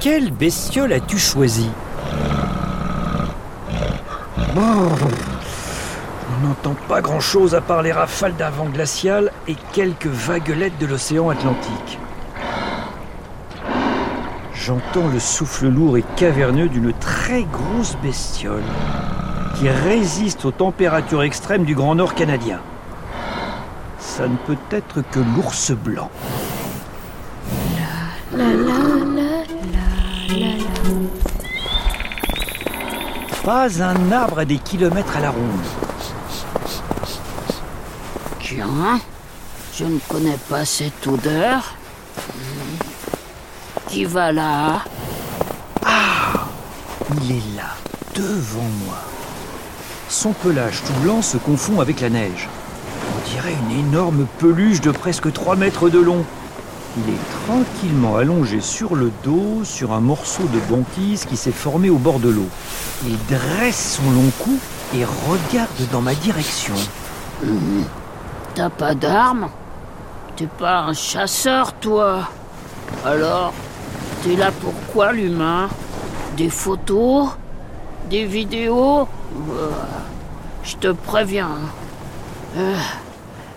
quelle bestiole as-tu choisi On n'entend pas grand-chose à part les rafales d'un vent glacial et quelques vaguelettes de l'océan Atlantique. J'entends le souffle lourd et caverneux d'une très grosse bestiole qui résiste aux températures extrêmes du Grand Nord canadien. Ça ne peut être que l'ours blanc. Pas un arbre à des kilomètres à la ronde. Tiens, je ne connais pas cette odeur. Qui va là? Il est là, devant moi. Son pelage tout blanc se confond avec la neige. On dirait une énorme peluche de presque 3 mètres de long. Il est tranquillement allongé sur le dos, sur un morceau de banquise qui s'est formé au bord de l'eau. Il dresse son long cou et regarde dans ma direction. T'as pas d'armes? T'es pas un chasseur, toi? Alors, t'es là pour quoi, l'humain? Des photos? Des vidéos? Je te préviens. hein. Euh,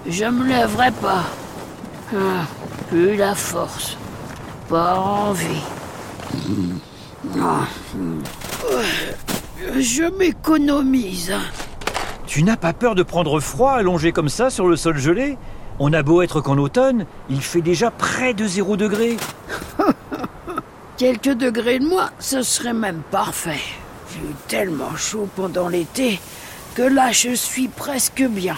je me lèverai pas. Euh, Plus la force. Pas envie. Je m'économise. Tu n'as pas peur de prendre froid allongé comme ça sur le sol gelé? On a beau être qu'en automne, il fait déjà près de 0 degré. Quelques degrés de moins, ce serait même parfait. J'ai eu tellement chaud pendant l'été que là je suis presque bien.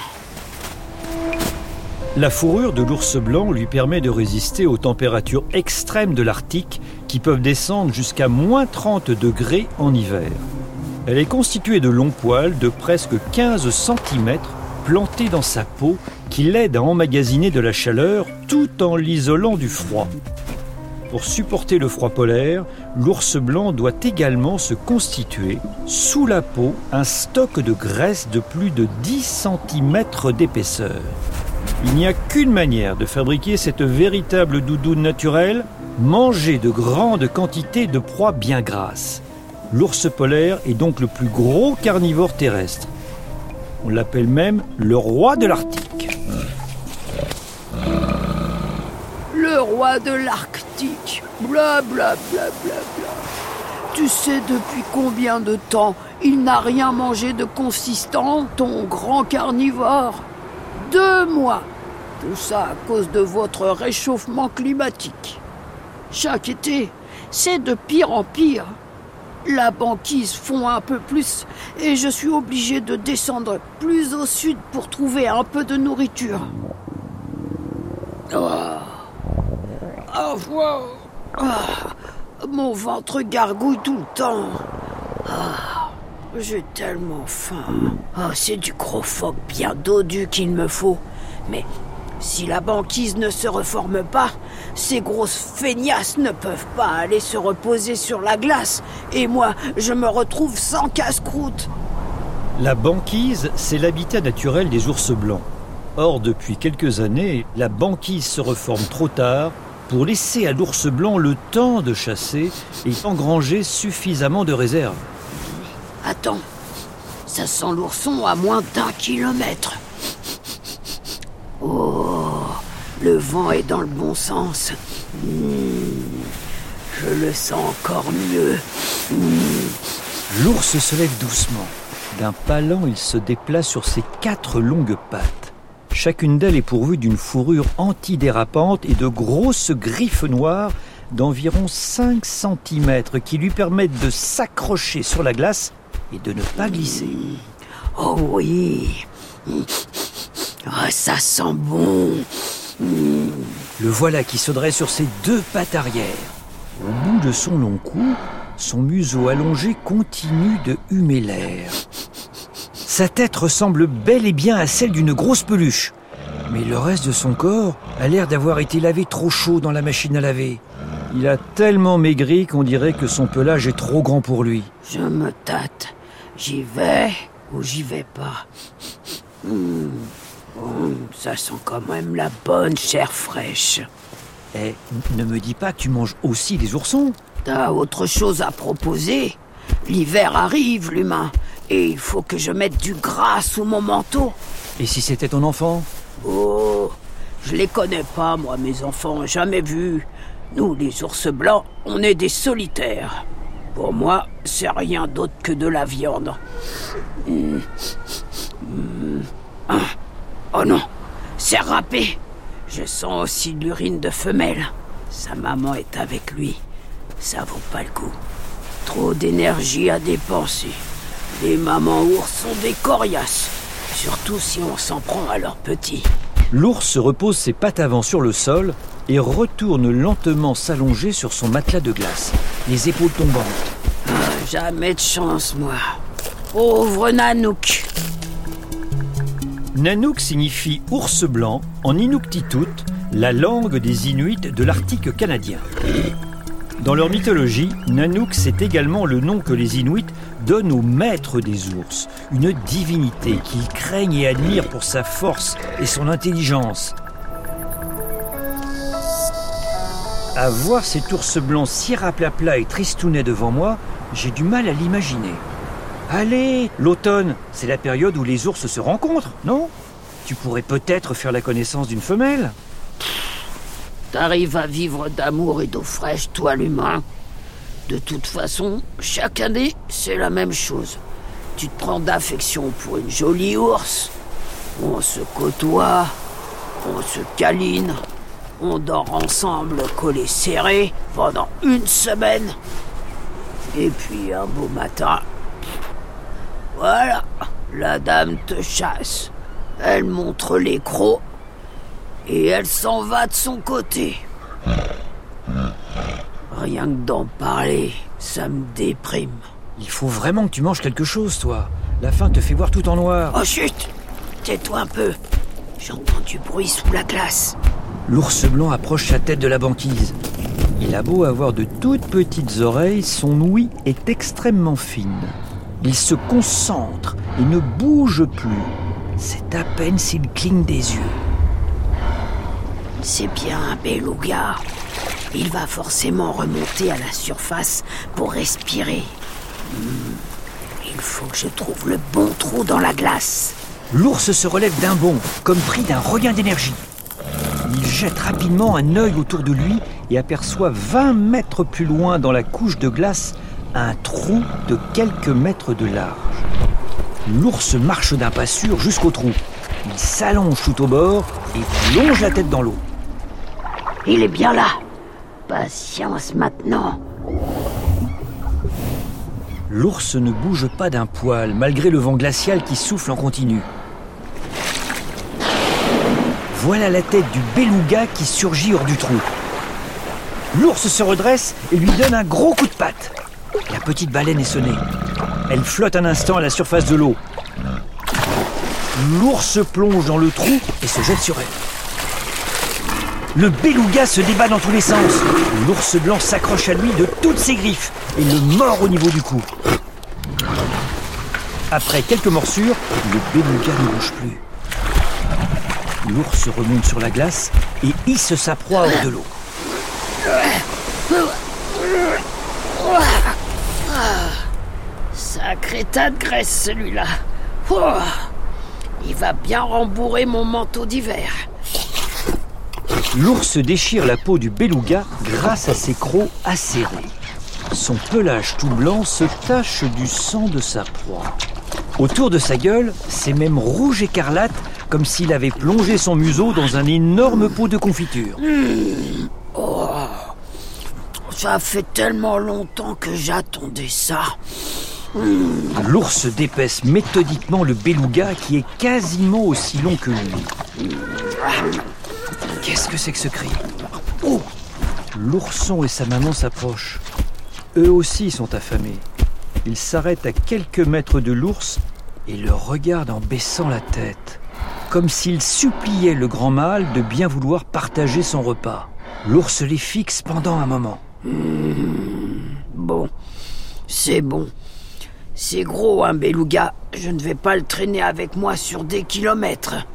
La fourrure de l'ours blanc lui permet de résister aux températures extrêmes de l'Arctique qui peuvent descendre jusqu'à moins 30 degrés en hiver. Elle est constituée de longs poils de presque 15 cm plantés dans sa peau qui l'aident à emmagasiner de la chaleur tout en l'isolant du froid. Pour supporter le froid polaire, l'ours blanc doit également se constituer, sous la peau, un stock de graisse de plus de 10 cm d'épaisseur. Il n'y a qu'une manière de fabriquer cette véritable doudoune naturelle, manger de grandes quantités de proies bien grasses. L'ours polaire est donc le plus gros carnivore terrestre. On l'appelle même le roi de l'Arctique. Le roi de l'Arctique. Bla bla bla bla bla. Tu sais depuis combien de temps il n'a rien mangé de consistant, ton grand carnivore? Deux mois. Tout ça à cause de votre réchauffement climatique. Chaque été, c'est de pire en pire. La banquise fond un peu plus et je suis obligé de descendre plus au sud pour trouver un peu de nourriture. Ah. Ah, wow. Ah, mon ventre gargouille tout le temps. J'ai tellement faim. Ah, c'est du gros phoque bien dodu qu'il me faut. Mais si la banquise ne se reforme pas, ces grosses feignasses ne peuvent pas aller se reposer sur la glace. Et moi, je me retrouve sans casse-croûte. La banquise, c'est l'habitat naturel des ours blancs. Or, depuis quelques années, la banquise se reforme trop tard pour laisser à l'ours blanc le temps de chasser et engranger suffisamment de réserves. Attends, ça sent l'ourson à moins d'un kilomètre. Oh, le vent est dans le bon sens. Hmm, je le sens encore mieux. L'ours se lève doucement. D'un pas lent, il se déplace sur ses quatre longues pattes. Chacune d'elles est pourvue d'une fourrure antidérapante et de grosses griffes noires d'environ 5 cm qui lui permettent de s'accrocher sur la glace et de ne pas glisser. Oh oui. Ah, ça sent bon. Le voilà qui se dresse sur ses deux pattes arrière. Au bout de son long cou, son museau allongé continue de humer l'air. Sa tête ressemble bel et bien à celle d'une grosse peluche. Mais le reste de son corps a l'air d'avoir été lavé trop chaud dans la machine à laver. Il a tellement maigri qu'on dirait que son pelage est trop grand pour lui. Je me tâte. J'y vais ou j'y vais pas. Hmm. Hmm, ça sent quand même la bonne chair fraîche. Eh, ne me dis pas que tu manges aussi des oursons T'as autre chose à proposer? L'hiver arrive, l'humain, et il faut que je mette du gras sous mon manteau. Et si c'était ton enfant? Oh, je les connais pas, moi, mes enfants, jamais vus. Nous, les ours blancs, on est des solitaires. Pour moi, c'est rien d'autre que de la viande. Hmm. Hmm. Oh non, c'est râpé. Je sens aussi l'urine de femelle. Sa maman est avec lui. Ça vaut pas le coup. Trop d'énergie à dépenser. Les mamans ours sont des coriaces. Surtout si on s'en prend à leurs petits. L'ours repose ses pattes avant sur le sol et retourne lentement s'allonger sur son matelas de glace, les épaules tombantes. Ah, jamais de chance, moi. Pauvre Nanook. Nanook signifie ours blanc en Inuktitut, la langue des Inuits de l'Arctique canadien. Dans leur mythologie, Nanook c'est également le nom que les Inuits donnent au maître des ours, une divinité qu'ils craignent et admirent pour sa force et son intelligence. À voir cet ours blanc si raplapla et tristounet devant moi, j'ai du mal à l'imaginer. Allez, l'automne, c'est la période où les ours se rencontrent, non? Tu pourrais peut-être faire la connaissance d'une femelle T'arrives à vivre d'amour et d'eau fraîche, toi l'humain? De toute façon, chaque année, c'est la même chose. Tu te prends d'affection pour une jolie ours. On se côtoie, on se câline, on dort ensemble collés serrés pendant une semaine. Et puis un beau matin, voilà, la dame te chasse. Elle montre les crocs et elle s'en va de son côté. Rien que d'en parler, ça me déprime. Il faut vraiment que tu manges quelque chose, toi. La faim te fait voir tout en noir. Oh chut Tais-toi un peu. J'entends du bruit sous la glace. L'ours blanc approche sa tête de la banquise. Il a beau avoir de toutes petites oreilles, son ouïe est extrêmement fine. Il se concentre et ne bouge plus. C'est à peine s'il cligne des yeux. C'est bien un beluga. Il va forcément remonter à la surface pour respirer. Hmm. Il faut que je trouve le bon trou dans la glace. L'ours se relève d'un bond, comme pris d'un regain d'énergie. Il jette rapidement un œil autour de lui et aperçoit 20 mètres plus loin dans la couche de glace un trou de quelques mètres de large. L'ours marche d'un pas sûr jusqu'au trou. Il s'allonge tout au bord et plonge la tête dans l'eau. Il est bien là. Patience maintenant. L'ours ne bouge pas d'un poil, malgré le vent glacial qui souffle en continu. Voilà la tête du beluga qui surgit hors du trou. L'ours se redresse et lui donne un gros coup de patte. La petite baleine est sonnée. Elle flotte un instant à la surface de l'eau. L'ours plonge dans le trou et se jette sur elle. Le beluga se débat dans tous les sens. L'ours blanc s'accroche à lui de toutes ses griffes et le mord au niveau du cou. Après quelques morsures, le beluga ne bouge plus. L'ours remonte sur la glace et hisse sa proie hors de l'eau. Sacré tas de graisse celui-là. Il va bien rembourrer mon manteau d'hiver. L'ours déchire la peau du beluga grâce à ses crocs acérés. Son pelage tout blanc se tache du sang de sa proie. Autour de sa gueule, c'est même rouge écarlate, comme s'il avait plongé son museau dans un énorme pot de confiture. Oh, ça fait tellement longtemps que j'attendais ça. L'ours dépaisse méthodiquement le beluga qui est quasiment aussi long que lui. Qu'est-ce que c'est que ce cri? Oh L'ourson et sa maman s'approchent. Eux aussi sont affamés. Ils s'arrêtent à quelques mètres de l'ours et le regardent en baissant la tête, comme s'ils suppliaient le grand mâle de bien vouloir partager son repas. L'ours les fixe pendant un moment. Bon, c'est bon. C'est gros, un beluga. Je ne vais pas le traîner avec moi sur des kilomètres.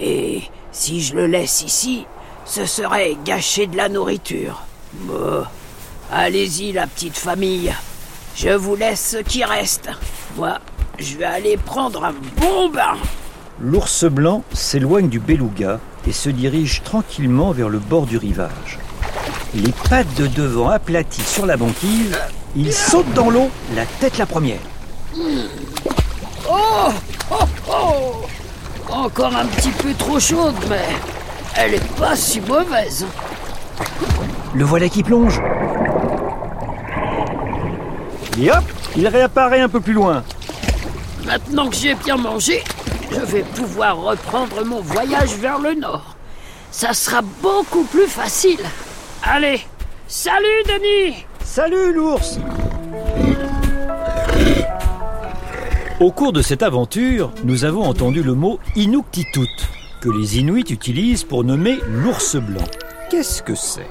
Et si je le laisse ici, ce serait gâcher de la nourriture. Bah, Allez-y, la petite famille. Je vous laisse ce qui reste. Moi, je vais aller prendre un bon bain. L'ours blanc s'éloigne du beluga et se dirige tranquillement vers le bord du rivage. Les pattes de devant aplaties sur la banquise, il saute dans l'eau, la tête la première. Oh, oh, oh Encore un petit peu trop chaude, mais elle est pas si mauvaise. Le voilà qui plonge. Et hop, il réapparaît un peu plus loin. Maintenant que j'ai bien mangé, je vais pouvoir reprendre mon voyage vers le nord. Ça sera beaucoup plus facile. Allez, salut Denis Salut l'ours Au cours de cette aventure, nous avons entendu le mot Inuktitut, que les Inuits utilisent pour nommer l'ours blanc. Qu'est-ce que c'est?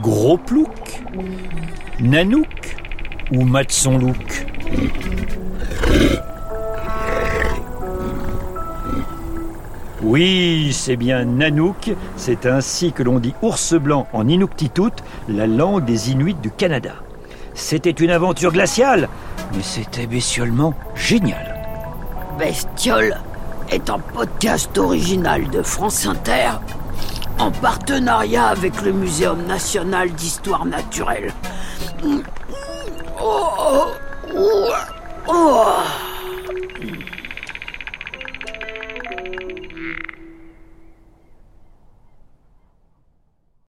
Gros plouc Nanouk Ou Matsonlouk? Oui, c'est bien Nanook, c'est ainsi que l'on dit ours blanc en Inuktitut, la langue des Inuits du Canada. C'était une aventure glaciale, mais c'était bestiolement génial. Bestiole est un podcast original de France Inter en partenariat avec le Muséum national d'histoire naturelle. Oh, oh, oh,